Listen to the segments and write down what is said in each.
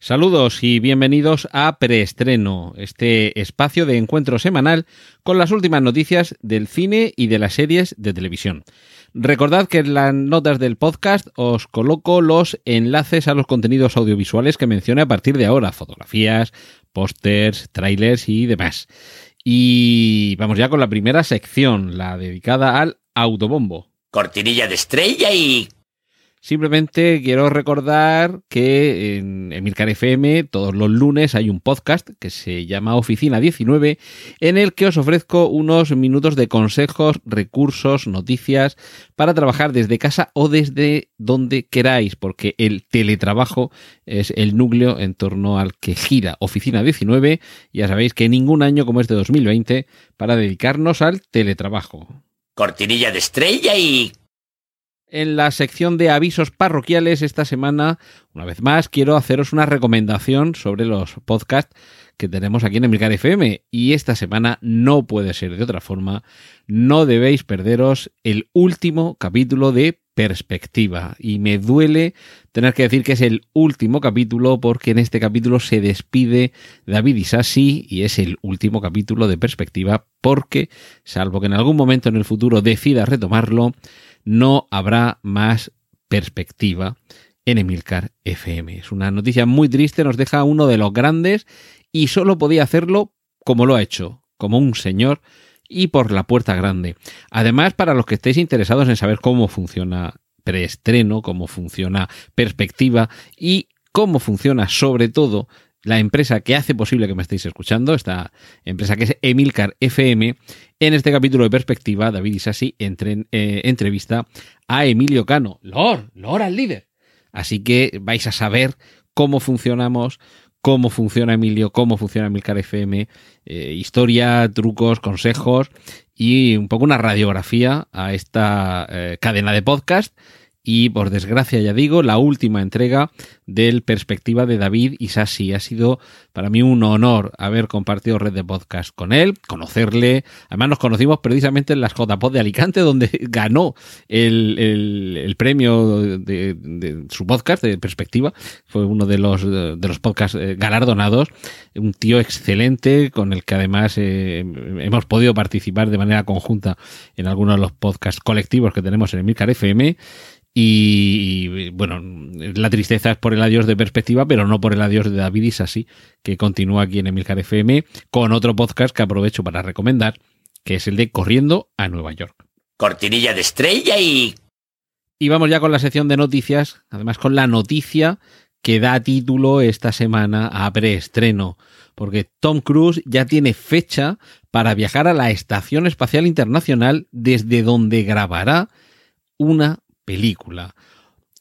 Saludos y bienvenidos a Preestreno, este espacio de encuentro semanal con las últimas noticias del cine y de las series de televisión. Recordad que en las notas del podcast os coloco los enlaces a los contenidos audiovisuales que mencioné a partir de ahora, fotografías, pósters, trailers y demás. Y vamos ya con la primera sección, la dedicada al autobombo. Cortinilla de estrella y... Simplemente quiero recordar que en Emilcar FM todos los lunes hay un podcast que se llama Oficina 19 en el que os ofrezco unos minutos de consejos, recursos, noticias para trabajar desde casa o desde donde queráis, porque el teletrabajo es el núcleo en torno al que gira Oficina 19. Ya sabéis que ningún año como este 2020 para dedicarnos al teletrabajo. Cortinilla de estrella y... En la sección de avisos parroquiales esta semana, una vez más, quiero haceros una recomendación sobre los podcasts que tenemos aquí en Emilcar FM. Y esta semana no puede ser de otra forma. No debéis perderos el último capítulo de Perspectiva. Y me duele tener que decir que es el último capítulo porque en este capítulo se despide David Isasi y es el último capítulo de Perspectiva porque, salvo que en algún momento en el futuro decida retomarlo, no habrá más perspectiva en Emilcar FM. Es una noticia muy triste, nos deja uno de los grandes y solo podía hacerlo como lo ha hecho, como un señor y por la puerta grande. Además, para los que estéis interesados en saber cómo funciona preestreno, cómo funciona perspectiva y cómo funciona sobre todo la empresa que hace posible que me estéis escuchando, esta empresa que es Emilcar FM. En este capítulo de Perspectiva, David Isasi eh, entrevista a Emilio Cano, Lord, Lord al líder. Así que vais a saber cómo funcionamos, cómo funciona Emilio, cómo funciona Emilcar FM, eh, historia, trucos, consejos y un poco una radiografía a esta eh, cadena de podcast y por desgracia ya digo, la última entrega del Perspectiva de David Isasi. Ha sido para mí un honor haber compartido red de podcast con él, conocerle. Además nos conocimos precisamente en las JPod de Alicante, donde ganó el, premio de, su podcast de Perspectiva. Fue uno de los, de los podcasts eh, galardonados. Un tío excelente con el que además eh, hemos podido participar de manera conjunta en algunos de los podcasts colectivos que tenemos en Emilcar FM. Y, bueno, la tristeza es por el adiós de perspectiva, pero no por el adiós de David Isasi, que continúa aquí en Emilcar FM con otro podcast que aprovecho para recomendar, que es el de Corriendo a Nueva York. Cortinilla de estrella y... Y vamos ya con la sección de noticias, además con la noticia que da título esta semana a preestreno, porque Tom Cruise ya tiene fecha para viajar a la Estación Espacial Internacional desde donde grabará una película.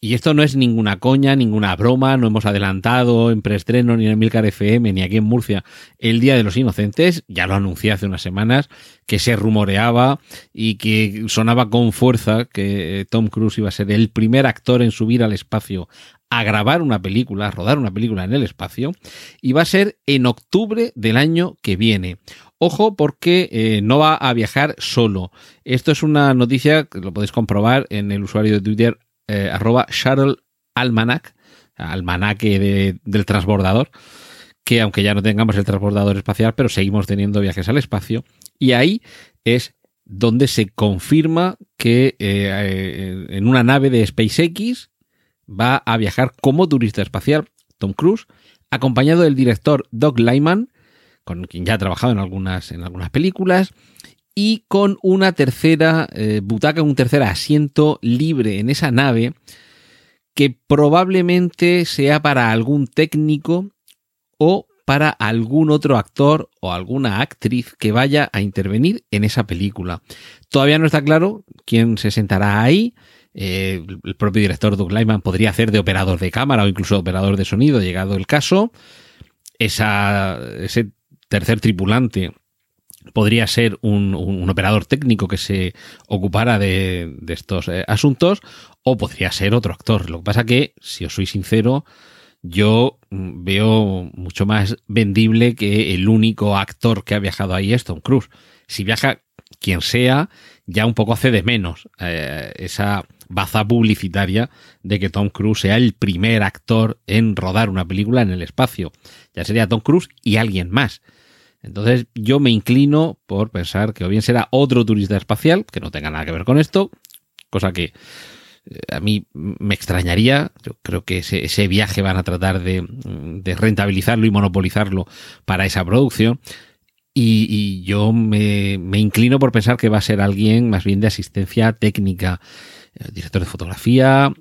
Y esto no es ninguna coña, ninguna broma, no hemos adelantado en preestreno ni en Milcar FM ni aquí en Murcia el Día de los Inocentes, ya lo anuncié hace unas semanas, que se rumoreaba y que sonaba con fuerza que Tom Cruise iba a ser el primer actor en subir al espacio a grabar una película, a rodar una película en el espacio, y va a ser en octubre del año que viene. Ojo porque eh, no va a viajar solo. Esto es una noticia que lo podéis comprobar en el usuario de Twitter eh, arroba Shuttle Almanac, almanaque del transbordador, que aunque ya no tengamos el transbordador espacial, pero seguimos teniendo viajes al espacio. Y ahí es donde se confirma que eh, en una nave de SpaceX va a viajar como turista espacial Tom Cruise, acompañado del director Doug Lyman, con quien ya ha trabajado en algunas, en algunas películas, y con una tercera eh, butaca, un tercer asiento libre en esa nave, que probablemente sea para algún técnico o para algún otro actor o alguna actriz que vaya a intervenir en esa película. Todavía no está claro quién se sentará ahí. Eh, el propio director Doug Lyman podría hacer de operador de cámara o incluso operador de sonido, llegado el caso. Esa, ese tercer tripulante podría ser un, operador técnico que se ocupara de, de estos eh, asuntos o podría ser otro actor. Lo que pasa que, si os soy sincero, yo mm, veo mucho más vendible que el único actor que ha viajado ahí es Tom Cruise. Si viaja quien sea, ya un poco hace de menos eh, esa baza publicitaria de que Tom Cruise sea el primer actor en rodar una película en el espacio. Ya sería Tom Cruise y alguien más. Entonces yo me inclino por pensar que o bien será otro turista espacial, que no tenga nada que ver con esto, cosa que eh, a mí me extrañaría. Yo creo que ese, viaje van a tratar de, de, rentabilizarlo y monopolizarlo para esa producción. Y, yo me, me, inclino por pensar que va a ser alguien más bien de asistencia técnica, eh, director de fotografía,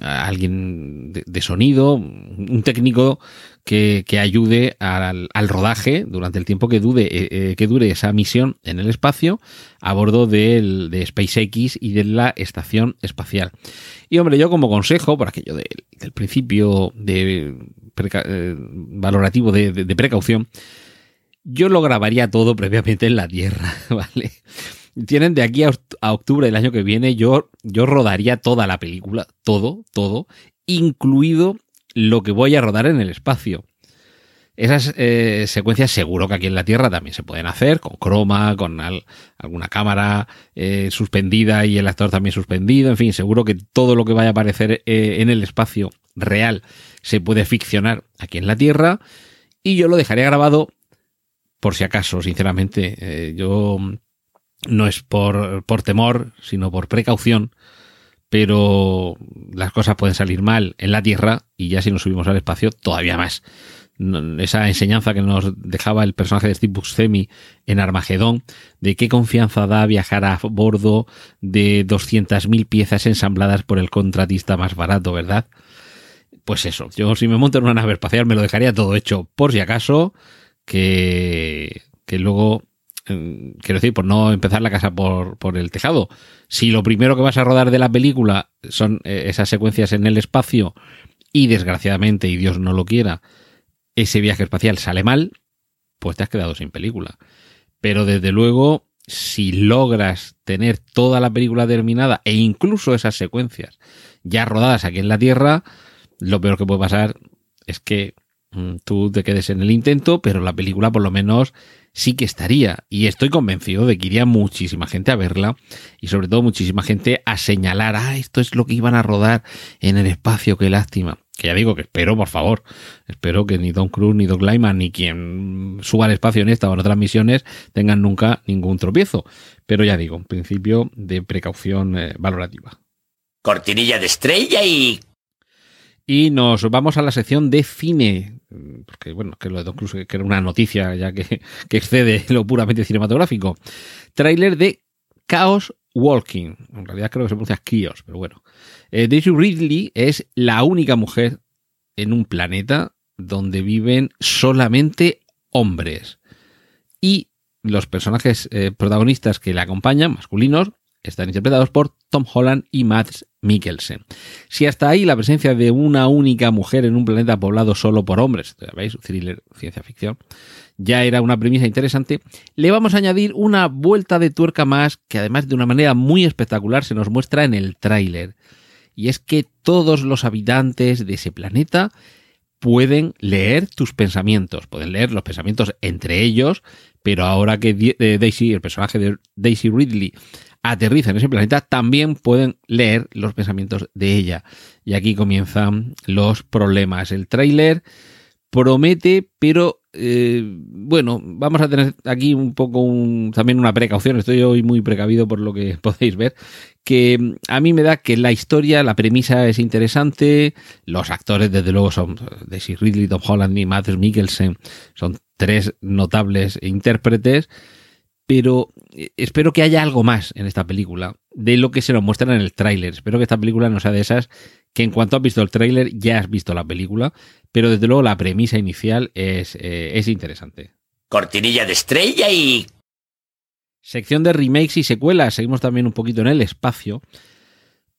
alguien de, sonido, un técnico que, que ayude al, al, rodaje durante el tiempo que, dude, eh, eh, que dure esa misión en el espacio a bordo del, de SpaceX y de la estación espacial. Y hombre, yo como consejo, por aquello de, del principio de eh, valorativo de, de precaución, yo lo grabaría todo previamente en la Tierra, ¿vale? Tienen de aquí a, octubre del año que viene, yo, yo rodaría toda la película, todo, todo, incluido lo que voy a rodar en el espacio. Esas eh, secuencias seguro que aquí en la Tierra también se pueden hacer, con croma, con al, alguna cámara eh, suspendida y el actor también suspendido, en fin, seguro que todo lo que vaya a aparecer eh, en el espacio real se puede ficcionar aquí en la Tierra y yo lo dejaría grabado por si acaso, sinceramente. Yo no es por, por temor, sino por precaución, pero las cosas pueden salir mal en la Tierra y ya si nos subimos al espacio, todavía más. Esa enseñanza que nos dejaba el personaje de Steve Buscemi en Armagedón, de qué confianza da viajar a bordo de 200.000 piezas ensambladas por el contratista más barato, ¿verdad? Pues eso, yo si me monto en una nave espacial me lo dejaría todo hecho por si acaso, que, que luego quiero decir, por no empezar la casa por, por, el tejado. Si lo primero que vas a rodar de la película son eh, esas secuencias en el espacio y desgraciadamente, y Dios no lo quiera, ese viaje espacial sale mal, pues te has quedado sin película. Pero desde luego, si logras tener toda la película terminada e incluso esas secuencias ya rodadas aquí en la Tierra, lo peor que puede pasar es que mm, tú te quedes en el intento, pero la película por lo menos sí que estaría. Y estoy convencido de que iría muchísima gente a verla y sobre todo muchísima gente a señalar, ah, esto es lo que iban a rodar en el espacio, qué lástima. Que ya digo que espero, por favor, espero que ni Don Cruz, ni Doug Lyman, ni quien suba al espacio en esta o en otras misiones tengan nunca ningún tropiezo. Pero ya digo, en principio de precaución eh, valorativa. Cortinilla de estrella y y nos vamos a la sección de cine, porque bueno, que lo de Don que era una noticia ya que, que excede lo puramente cinematográfico. Tráiler de Chaos Walking. En realidad creo que se pronuncia Chaos, pero bueno. Eh, Daisy Ridley es la única mujer en un planeta donde viven solamente hombres. Y los personajes eh, protagonistas que la acompañan, masculinos, están interpretados por Tom Holland y Mads Mikkelsen. Si hasta ahí la presencia de una única mujer en un planeta poblado solo por hombres, ¿veis? Thriller, ciencia ficción, ya era una premisa interesante, le vamos a añadir una vuelta de tuerca más que además de una manera muy espectacular se nos muestra en el tráiler. Y es que todos los habitantes de ese planeta pueden leer tus pensamientos, pueden leer los pensamientos entre ellos, pero ahora que eh, Daisy, el personaje de Daisy Ridley, aterriza en ese planeta, también pueden leer los pensamientos de ella. Y aquí comienzan los problemas. El tráiler promete, pero eh, bueno, vamos a tener aquí un poco un, también una precaución. Estoy hoy muy precavido por lo que podéis ver. Que a mí me da que la historia, la premisa es interesante. Los actores, desde luego, son Daisy Ridley, Tom Holland y Matt Mikkelsen. Son tres notables intérpretes pero eh, espero que haya algo más en esta película de lo que se nos muestra en el tráiler. Espero que esta película no sea de esas que en cuanto has visto el tráiler ya has visto la película, pero desde luego la premisa inicial es, eh, es interesante. Cortinilla de estrella y... Sección de remakes y secuelas. Seguimos también un poquito en el espacio,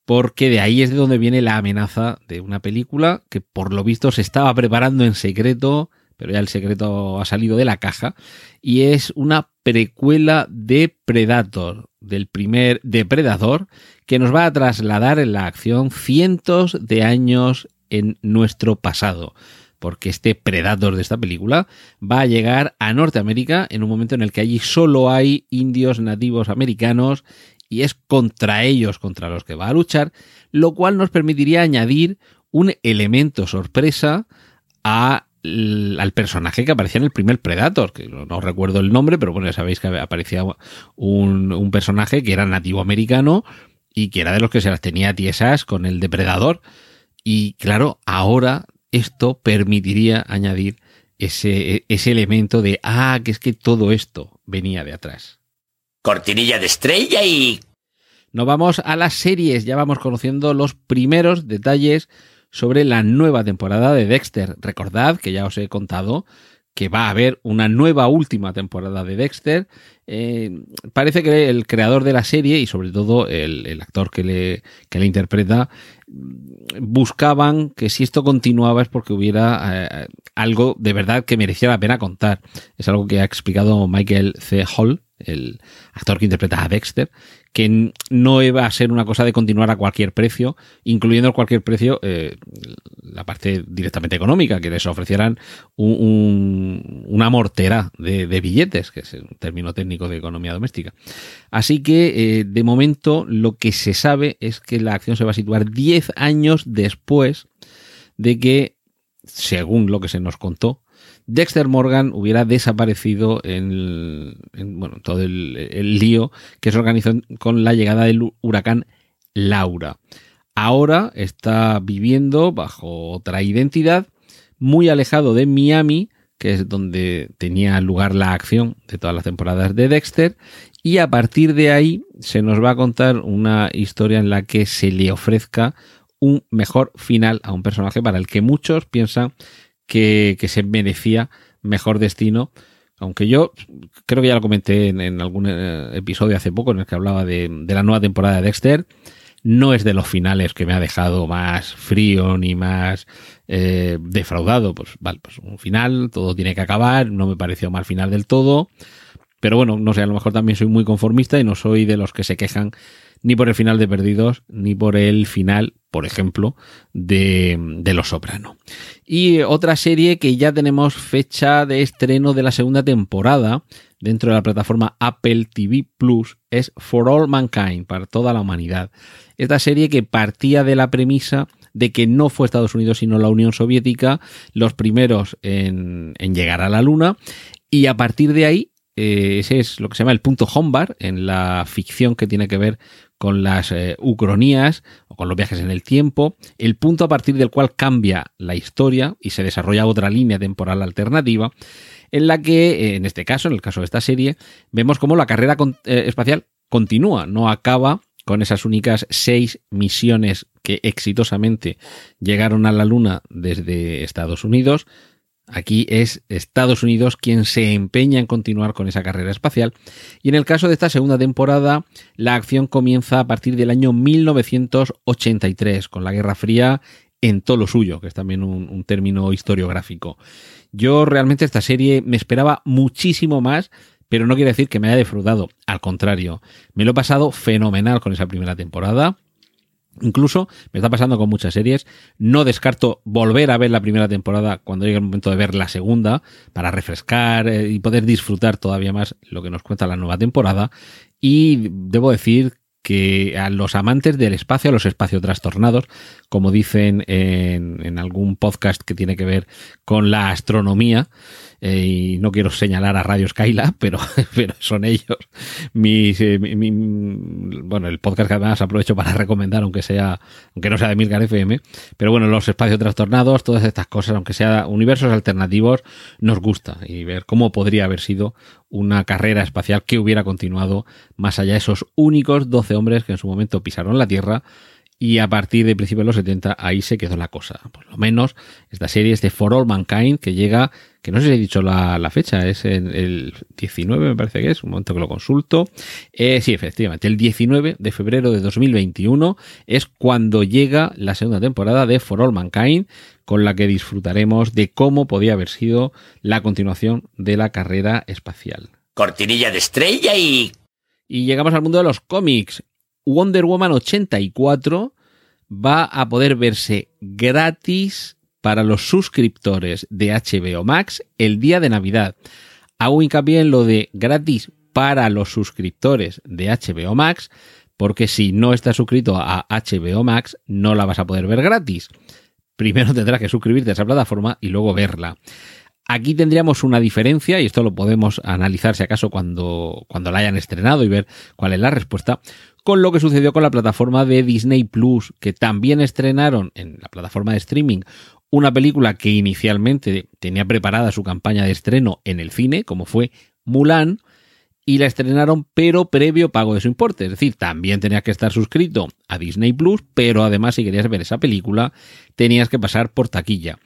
porque de ahí es de donde viene la amenaza de una película que por lo visto se estaba preparando en secreto pero ya el secreto ha salido de la caja, y es una precuela de Predator, del primer Depredador, que nos va a trasladar en la acción cientos de años en nuestro pasado porque este Predator de esta película va a llegar a Norteamérica en un momento en el que allí solo hay indios nativos americanos y es contra ellos contra los que va a luchar, lo cual nos permitiría añadir un elemento sorpresa a al personaje que aparecía en el primer Predator, que no, recuerdo el nombre, pero bueno, ya sabéis que aparecía un, un, personaje que era nativo americano y que era de los que se las tenía tiesas con el depredador. Y claro, ahora esto permitiría añadir ese, ese elemento de, ah, que es que todo esto venía de atrás. Cortinilla de estrella y... Nos vamos a las series, ya vamos conociendo los primeros detalles sobre la nueva temporada de Dexter. Recordad que ya os he contado que va a haber una nueva última temporada de Dexter. Eh, parece que el creador de la serie y sobre todo el, actor que le, que le, interpreta buscaban que si esto continuaba es porque hubiera eh, algo de verdad que merecía la pena contar. Es algo que ha explicado Michael C. Hall, el actor que interpreta a Dexter, que no iba a ser una cosa de continuar a cualquier precio, incluyendo cualquier precio eh, la parte directamente económica, que les ofrecieran una mortera de, billetes, que es un término técnico de economía doméstica. Así que, eh, de momento, lo que se sabe es que la acción se va a situar 10 años después de que, según lo que se nos contó, Dexter Morgan hubiera desaparecido en, bueno, todo el, lío que se organizó con la llegada del huracán Laura. Ahora está viviendo bajo otra identidad, muy alejado de Miami, que es donde tenía lugar la acción de todas las temporadas de Dexter, y a partir de ahí se nos va a contar una historia en la que se le ofrezca un mejor final a un personaje para el que muchos piensan que, se merecía mejor destino. Aunque yo creo que ya lo comenté en, algún eh, episodio hace poco en el que hablaba de, la nueva temporada de Dexter. No es de los finales que me ha dejado más frío ni más eh, defraudado. Pues vale, pues un final, todo tiene que acabar. No me pareció mal final del todo. Pero bueno, no sé, a lo mejor también soy muy conformista y no soy de los que se quejan ni por el final de Perdidos, ni por el final, por ejemplo, de, de Los Soprano. Y otra serie que ya tenemos fecha de estreno de la segunda temporada dentro de la plataforma Apple TV Plus es For All Mankind, para toda la humanidad. Esta serie que partía de la premisa de que no fue Estados Unidos sino la Unión Soviética los primeros en, en llegar a la Luna y a partir de ahí eh, ese es lo que se llama el punto Hombar en la ficción que tiene que ver con las eh, ucronías o con los viajes en el tiempo, el punto a partir del cual cambia la historia y se desarrolla otra línea temporal alternativa, en la que, eh, en este caso, en el caso de esta serie, vemos cómo la carrera eh, espacial continúa, no acaba con esas únicas seis misiones que exitosamente llegaron a la Luna desde Estados Unidos, Aquí es Estados Unidos quien se empeña en continuar con esa carrera espacial. Y en el caso de esta segunda temporada, la acción comienza a partir del año 1983, con la Guerra Fría en todo lo suyo, que es también un, término historiográfico. Yo realmente esta serie me esperaba muchísimo más, pero no quiere decir que me haya defraudado. Al contrario, me lo he pasado fenomenal con esa primera temporada. Incluso me está pasando con muchas series. No descarto volver a ver la primera temporada cuando llegue el momento de ver la segunda para refrescar eh, y poder disfrutar todavía más lo que nos cuenta la nueva temporada. Y debo decir que a los amantes del espacio, a los espacios trastornados, como dicen en, en algún podcast que tiene que ver con la astronomía, eh, y no quiero señalar a Radio Skyla, pero, pero son ellos. Mis, eh, bueno, el podcast que además aprovecho para recomendar, aunque sea, aunque no sea de Milgar FM, pero bueno, los espacios trastornados, todas estas cosas, aunque sea universos alternativos, nos gusta y ver cómo podría haber sido una carrera espacial que hubiera continuado más allá de esos únicos 12 hombres que en su momento pisaron la Tierra y a partir de principios de los 70 ahí se quedó la cosa. Por lo menos esta serie es de For All Mankind que llega, que no sé si he dicho la, fecha, es en el 19 me parece que es, un momento que lo consulto. Eh, sí, efectivamente, el 19 de febrero de 2021 es cuando llega la segunda temporada de For All Mankind con la que disfrutaremos de cómo podía haber sido la continuación de la carrera espacial. Cortinilla de estrella y... Y llegamos al mundo de los cómics. Wonder Woman 84 va a poder verse gratis para los suscriptores de HBO Max el día de Navidad. Hago hincapié en lo de gratis para los suscriptores de HBO Max, porque si no estás suscrito a HBO Max, no la vas a poder ver gratis. Primero tendrás que suscribirte a esa plataforma y luego verla. Aquí tendríamos una diferencia, y esto lo podemos analizar si acaso cuando, cuando la hayan estrenado y ver cuál es la respuesta, con lo que sucedió con la plataforma de Disney Plus, que también estrenaron en la plataforma de streaming una película que inicialmente tenía preparada su campaña de estreno en el cine, como fue Mulan, y la estrenaron pero previo pago de su importe. Es decir, también tenías que estar suscrito a Disney Plus, pero además si querías ver esa película tenías que pasar por taquilla.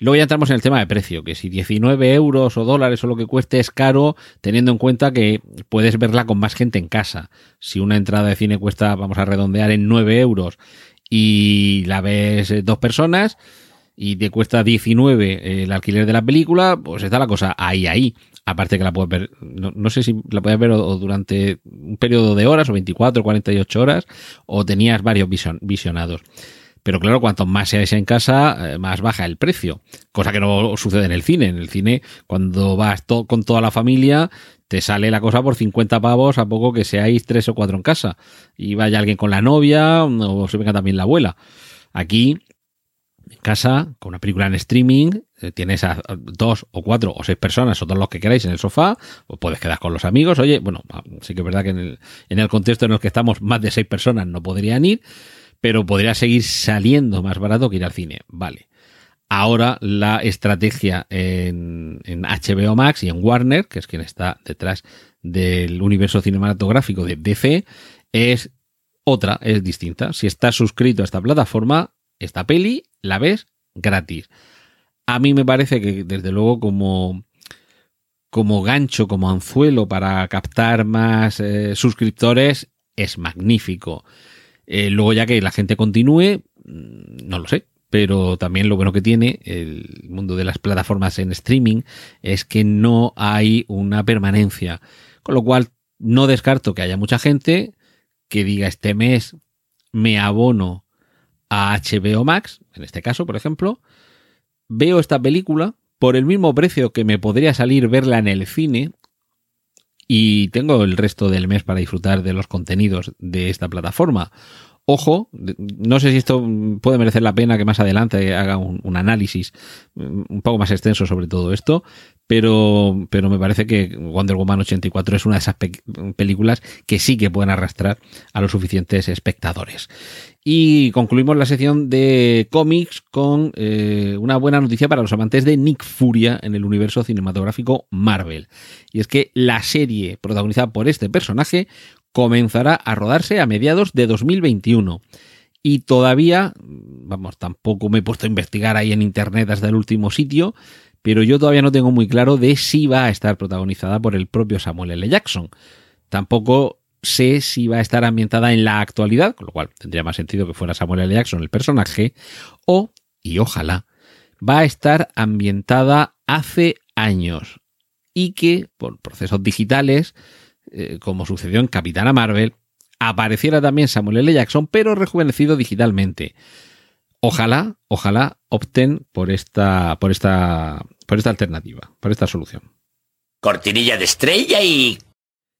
Luego ya entramos en el tema de precio, que si 19 euros o dólares o lo que cueste es caro, teniendo en cuenta que puedes verla con más gente en casa. Si una entrada de cine cuesta, vamos a redondear, en 9 euros y la ves eh, dos personas y te cuesta 19 eh, el alquiler de la película, pues está la cosa ahí, ahí. Aparte que la puedes ver, no, sé si la puedes ver durante un periodo de horas o 24 o 48 horas o tenías varios visionados. Pero claro, cuanto más seáis en casa, eh, más baja el precio. Cosa que no sucede en el cine. En el cine, cuando vas con toda la familia, te sale la cosa por 50 pavos a poco que seáis tres o cuatro en casa. Y vaya alguien con la novia o se venga también la abuela. Aquí, en casa, con una película en streaming, eh, tienes a dos o cuatro o seis personas o todos los que queráis en el sofá, o puedes quedar con los amigos. Oye, bueno, sí que es verdad que en el, en el contexto en el que estamos, más de seis personas no podrían ir pero podría seguir saliendo más barato que ir al cine. Vale. Ahora la estrategia en, HBO Max y en Warner, que es quien está detrás del universo cinematográfico de DC, es otra, es distinta. Si estás suscrito a esta plataforma, esta peli la ves gratis. A mí me parece que desde luego como, como gancho, como anzuelo para captar más eh, suscriptores, es magnífico. Eh, luego ya que la gente continúe, mm, no lo sé. Pero también lo bueno que tiene el mundo de las plataformas en streaming es que no hay una permanencia. Con lo cual, no descarto que haya mucha gente que diga este mes me abono a HBO Max, en este caso, por ejemplo, veo esta película por el mismo precio que me podría salir verla en el cine y tengo el resto del mes para disfrutar de los contenidos de esta plataforma. Ojo, no sé si esto puede merecer la pena que más adelante haga un, análisis mm, un poco más extenso sobre todo esto, pero, pero me parece que Wonder Woman 84 es una de esas películas que sí que pueden arrastrar a los suficientes espectadores. Y concluimos la sección de cómics con eh, una buena noticia para los amantes de Nick Furia en el universo cinematográfico Marvel. Y es que la serie protagonizada por este personaje comenzará a rodarse a mediados de 2021. Y todavía, vamos, tampoco me he puesto a investigar ahí en internet hasta el último sitio, pero yo todavía no tengo muy claro de si va a estar protagonizada por el propio Samuel L. Jackson. Tampoco sé si va a estar ambientada en la actualidad, con lo cual tendría más sentido que fuera Samuel L. Jackson el personaje, o, y ojalá, va a estar ambientada hace años y que, por procesos digitales, eh, como sucedió en Capitana Marvel, apareciera también Samuel L. Jackson, pero rejuvenecido digitalmente. Ojalá, ojalá opten por esta, por esta, por esta alternativa, por esta solución. Cortinilla de estrella y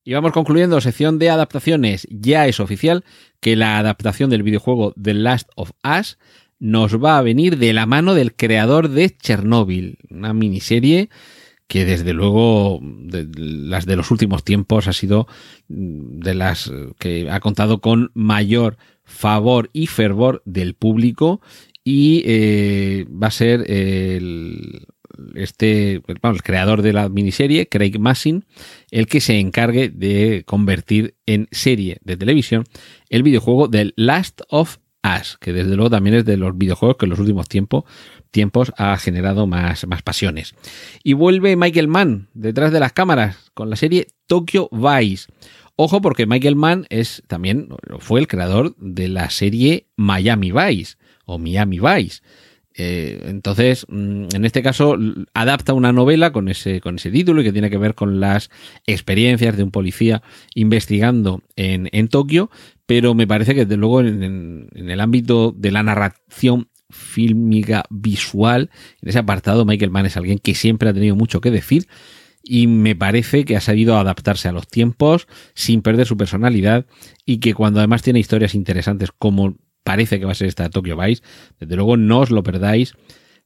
y vamos concluyendo sección de adaptaciones. Ya es oficial que la adaptación del videojuego The Last of Us nos va a venir de la mano del creador de Chernobyl, una miniserie que desde luego de las de los últimos tiempos ha sido de las que ha contado con mayor favor y fervor del público y eh, va a ser el, este, el creador de la miniserie, Craig Massin, el que se encargue de convertir en serie de televisión el videojuego del Last of Que desde luego también es de los videojuegos que en los últimos tiempos, ha generado más, más pasiones. Y vuelve Michael Mann detrás de las cámaras con la serie Tokyo Vice. Ojo porque Michael Mann es también fue el creador de la serie Miami Vice o Miami Vice. Eh, entonces, mm, en este caso, adapta una novela con ese, con ese título y que tiene que ver con las experiencias de un policía investigando en, en Tokio, pero me parece que desde luego en, el ámbito de la narración fílmica visual, en ese apartado Michael Mann es alguien que siempre ha tenido mucho que decir y me parece que ha sabido adaptarse a los tiempos sin perder su personalidad y que cuando además tiene historias interesantes como parece que va a ser esta Tokyo Vice. Desde luego no os lo perdáis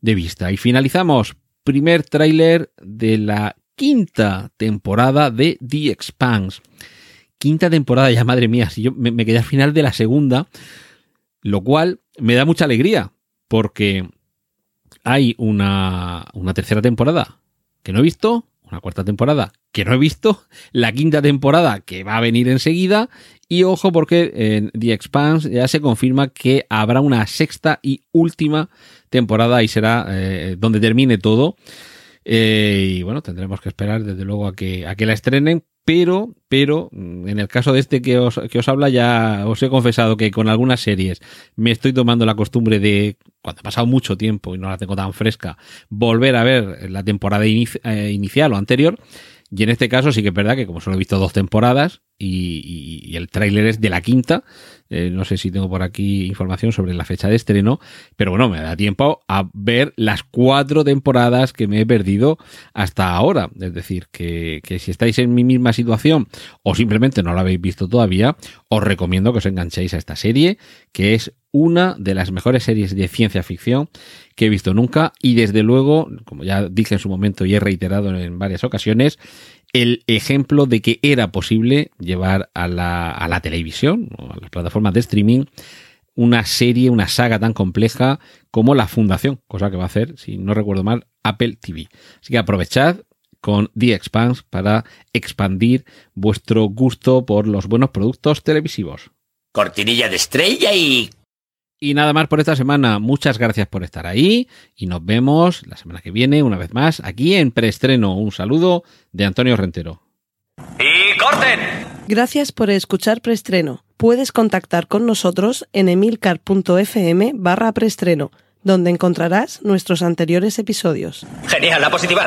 de vista. Y finalizamos. Primer tráiler de la quinta temporada de The Expanse. Quinta temporada ya, madre mía. Si yo me, quedé al final de la segunda, lo cual me da mucha alegría porque hay una, una tercera temporada que no he visto, una cuarta temporada que no he visto, la quinta temporada que va a venir enseguida y ojo porque en The Expanse ya se confirma que habrá una sexta y última temporada y será eh, donde termine todo. Eh, y bueno, tendremos que esperar desde luego a que, a que la estrenen, pero, pero, mm, en el caso de este que os, que os habla, ya os he confesado que con algunas series me estoy tomando la costumbre de, cuando ha pasado mucho tiempo y no la tengo tan fresca, volver a ver la temporada eh, inicial o anterior. Y en este caso sí que es verdad que como solo he visto dos temporadas y, el tráiler es de la quinta, eh, no sé si tengo por aquí información sobre la fecha de estreno, pero bueno, me da tiempo a ver las cuatro temporadas que me he perdido hasta ahora. Es decir, que, que si estáis en mi misma situación o simplemente no la habéis visto todavía, os recomiendo que os enganchéis a esta serie, que es una de las mejores series de ciencia ficción que he visto nunca y desde luego, como ya dije en su momento y he reiterado en varias ocasiones, el ejemplo de que era posible llevar a la, a la televisión o a las plataformas de streaming una serie, una saga tan compleja como La Fundación, cosa que va a hacer, si no recuerdo mal, Apple TV. Así que aprovechad con The Expanse para expandir vuestro gusto por los buenos productos televisivos. Cortinilla de estrella y y nada más por esta semana. Muchas gracias por estar ahí y nos vemos la semana que viene una vez más aquí en preestreno. Un saludo de Antonio Rentero. ¡Y corten! Gracias por escuchar preestreno. Puedes contactar con nosotros en emilcar.fm barra preestreno, donde encontrarás nuestros anteriores episodios. Genial, la positiva.